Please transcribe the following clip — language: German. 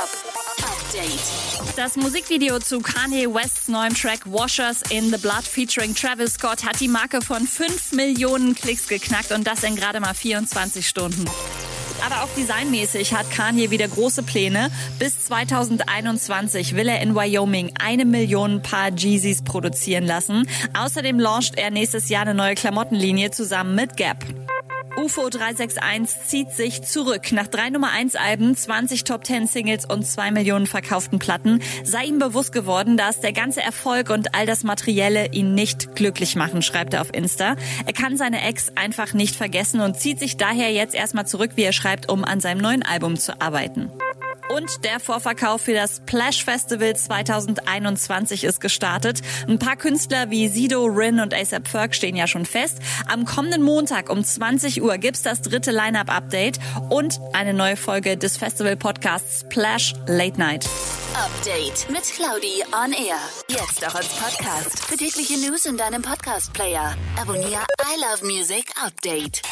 Update. Das Musikvideo zu Kanye Wests neuem Track Washers in the Blood featuring Travis Scott hat die Marke von 5 Millionen Klicks geknackt und das in gerade mal 24 Stunden. Aber auch designmäßig hat Kanye wieder große Pläne. Bis 2021 will er in Wyoming eine Million Paar Jeezys produzieren lassen. Außerdem launcht er nächstes Jahr eine neue Klamottenlinie zusammen mit Gap. UFO 361 zieht sich zurück. Nach drei Nummer 1 Alben, 20 Top 10 Singles und zwei Millionen verkauften Platten sei ihm bewusst geworden, dass der ganze Erfolg und all das Materielle ihn nicht glücklich machen, schreibt er auf Insta. Er kann seine Ex einfach nicht vergessen und zieht sich daher jetzt erstmal zurück, wie er schreibt, um an seinem neuen Album zu arbeiten. Und der Vorverkauf für das Splash Festival 2021 ist gestartet. Ein paar Künstler wie Sido, Rin und ASAP Ferg stehen ja schon fest. Am kommenden Montag um 20 Uhr gibt's das dritte Line-Up-Update und eine neue Folge des Festival-Podcasts Splash Late Night. Update mit Claudi on Air. Jetzt auch als Podcast. Für tägliche News in deinem Podcast-Player. Abonniere I Love Music Update.